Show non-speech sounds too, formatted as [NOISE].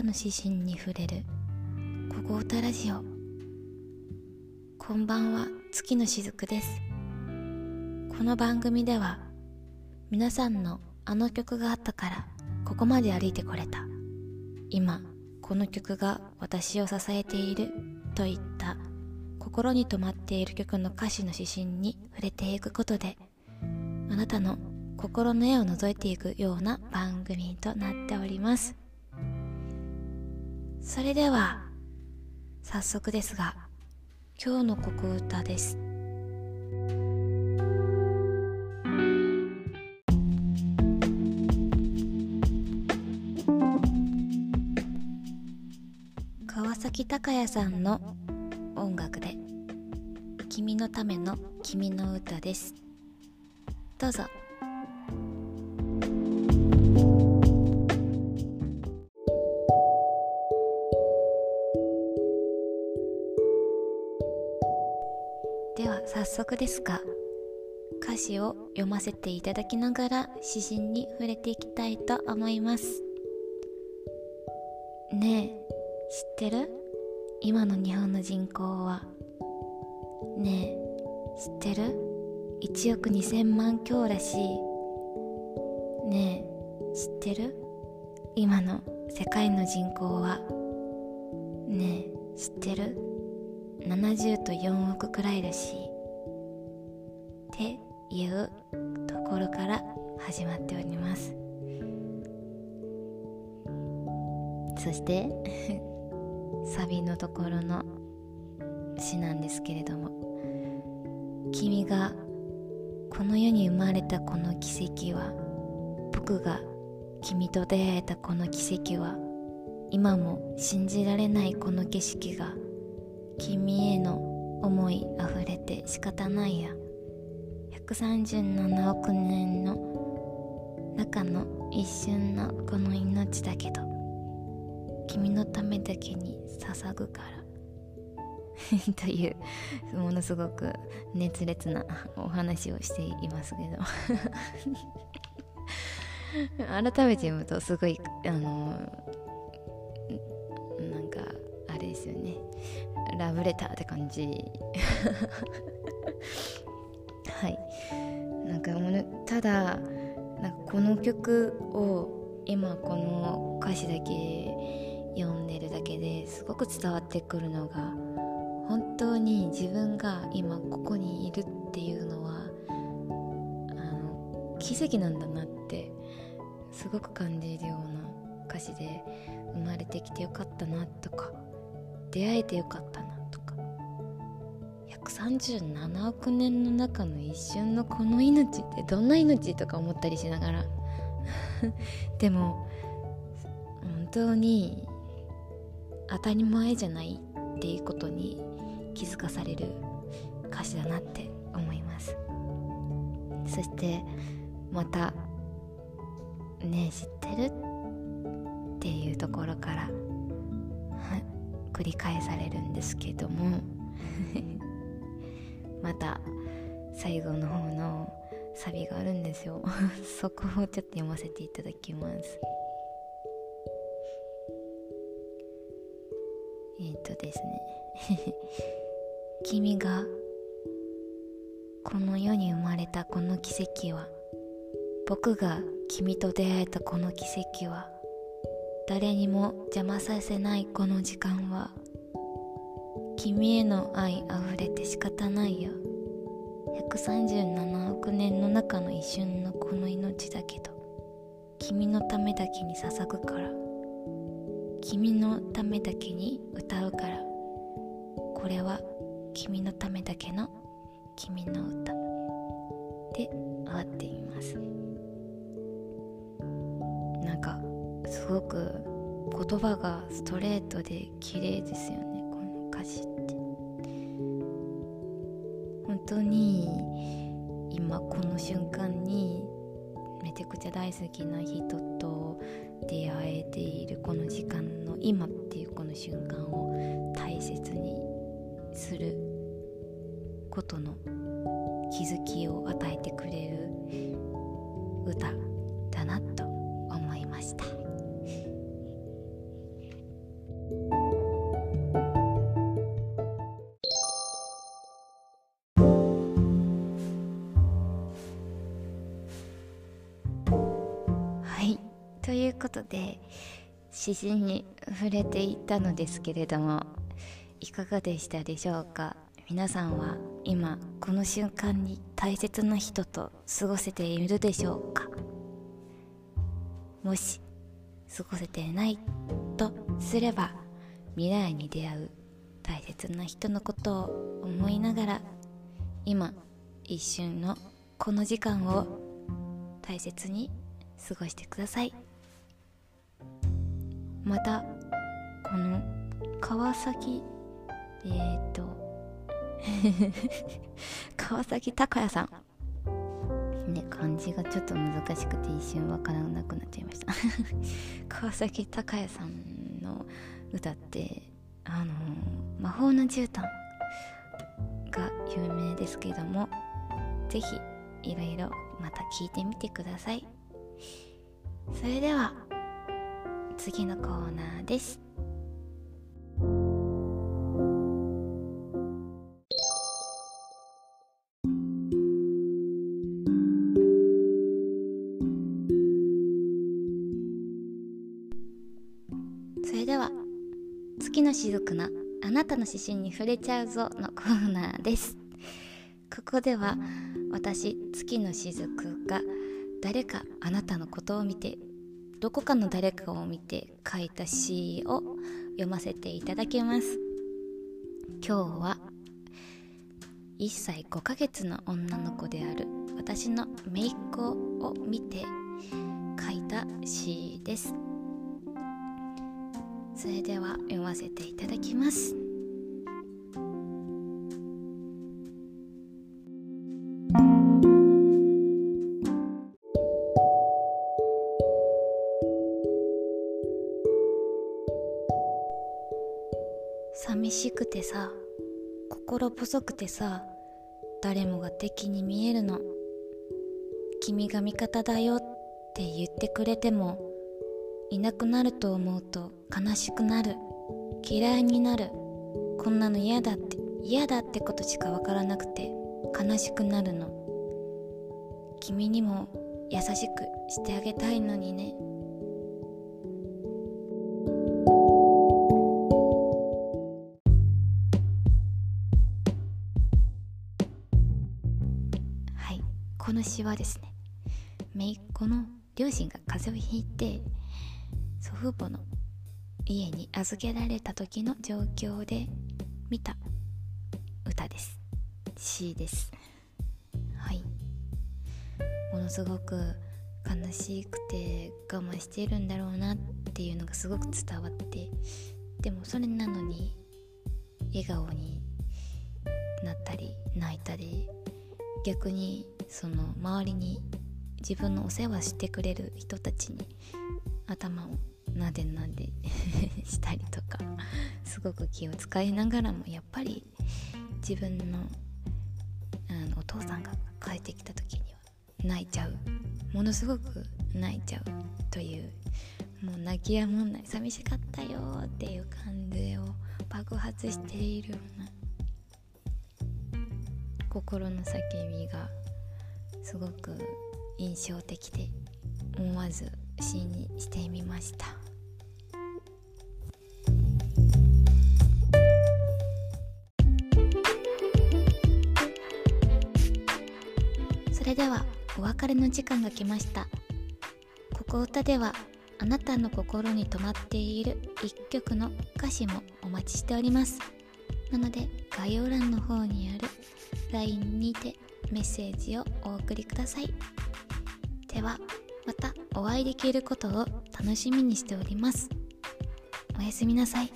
たの指針に触れる「ここ歌ラジオ」こんばんは月のしずくです。この番組では皆さんのあの曲があったからここまで歩いてこれた。今この曲が私を支えているといった心に留まっている曲の歌詞の指針に触れていくことであなたの心の絵を覗いていくような番組となっております。それでは早速ですが今日の国歌です。川崎隆也さんの音楽で「君のための君の歌」です。どうぞ。では早速ですが歌詞を読ませていただきながら指針に触れていきたいと思います。ねえ知ってる？今の日本の人口は。ねえ知ってる？1億2000万強らしい。ねえ知ってる？今の世界の人口は。ねえ知ってる？70と4億くらいらしい。っていうところから始まっております。そして [LAUGHS] サビのところの詩なんですけれども。君がこの世に生まれたこの奇跡は僕が君と出会えたこの奇跡は今も信じられないこの景色が君への思いあふれて仕方ないや。137億年の中の一瞬のこの命だけど君のためだけに捧ぐから。[LAUGHS] というものすごく熱烈なお話をしていますけど。[LAUGHS] 改めて読むとすごいあのなんかあれですよね。ラブレターって感じ。[LAUGHS] はい。なんかただなんかこの曲を今この歌詞だけ読んでるだけですごく伝わってくるのが本当に自分が今ここにいるっていうのはあの奇跡なんだなってすごく感じるような歌詞で生まれてきてよかったなとか出会えてよかったなとか137億年の中の一瞬のこの命ってどんな命とか思ったりしながら [LAUGHS] でも本当に当たり前じゃないっていうことに気づかされる歌詞だなって思いますそしてまた「ねえ知ってる?」っていうところから繰り返されるんですけども。[LAUGHS] また最後の方のサビがあるんですよ。[LAUGHS] そこをちょっと読ませていただきます。えっ、ー、とですね。[LAUGHS] 君がこの世に生まれたこの奇跡は僕が君と出会えたこの奇跡は誰にも邪魔させないこの時間は。君への愛あふれて仕方ないよ。137億年の中の一瞬のこの命だけど。君のためだけに捧ぐから。君のためだけに歌うから。これは君のためだけの君の歌。で終わっています。すごく言葉がストレートで綺麗ですよねこの歌詞って。本当に今この瞬間にめちゃくちゃ大好きな人と出会えているこの時間の今っていうこの瞬間を大切にすることの気づきを与えてくれる歌だなとことで詩人に触れていったのですけれどもいかがでしたでしょうか？皆さんは今この瞬間に大切な人と過ごせているでしょうか？もし過ごせてないとすれば未来に出会う大切な人のことを思いながら今一瞬のこの時間を大切に過ごしてください。またこの川崎えー、っと [LAUGHS] 川崎隆也さん。ね漢字がちょっと難しくて一瞬わからなくなっちゃいました。[LAUGHS] 川崎隆也さんの歌ってあのー、魔法の絨毯が有名ですけども是非いろいろまた聞いてみてください。それでは。次のコーナーです。それでは月の雫のあなたの指針に触れちゃうぞのコーナーです。ここでは私月の雫が誰かあなたのことを見てどこかの誰かを見て書いた詩を読ませていただきます。今日は1歳5ヶ月の女の子である私の姪っ子を見て書いた詩です。それでは読ませていただきます。寂しくてさ心細くてさ誰もが敵に見えるの。君が味方だよって言ってくれてもいなくなると思うと悲しくなる。嫌いになる。こんなの嫌だって嫌だってことしかわからなくて悲しくなるの。君にも優しくしてあげたいのにね。この詩はですね姪っ子の両親が風邪をひいて祖父母の家に預けられた時の状況で見た歌です。詩です。はい。ものすごく悲しくて我慢しているんだろうなっていうのがすごく伝わってでもそれなのに笑顔になったり泣いたり逆にその周りに自分のお世話してくれる人たちに頭をなでなで [LAUGHS] したりとかすごく気を使いながらもやっぱり自分のあのお父さんが帰ってきた時には泣いちゃう。ものすごく泣いちゃうというもう泣きやもんない寂しかったよっていう感じを爆発しているような心の叫びがすごく印象的で思わず詩にしてみました。それではお別れの時間が来ました。ここ歌ではあなたの心に留まっている一曲の歌詞もお待ちしております。なので概要欄の方にある LINE にてメッセージをお送りくださいではまたお会いできることを楽しみにしておりますおやすみなさい。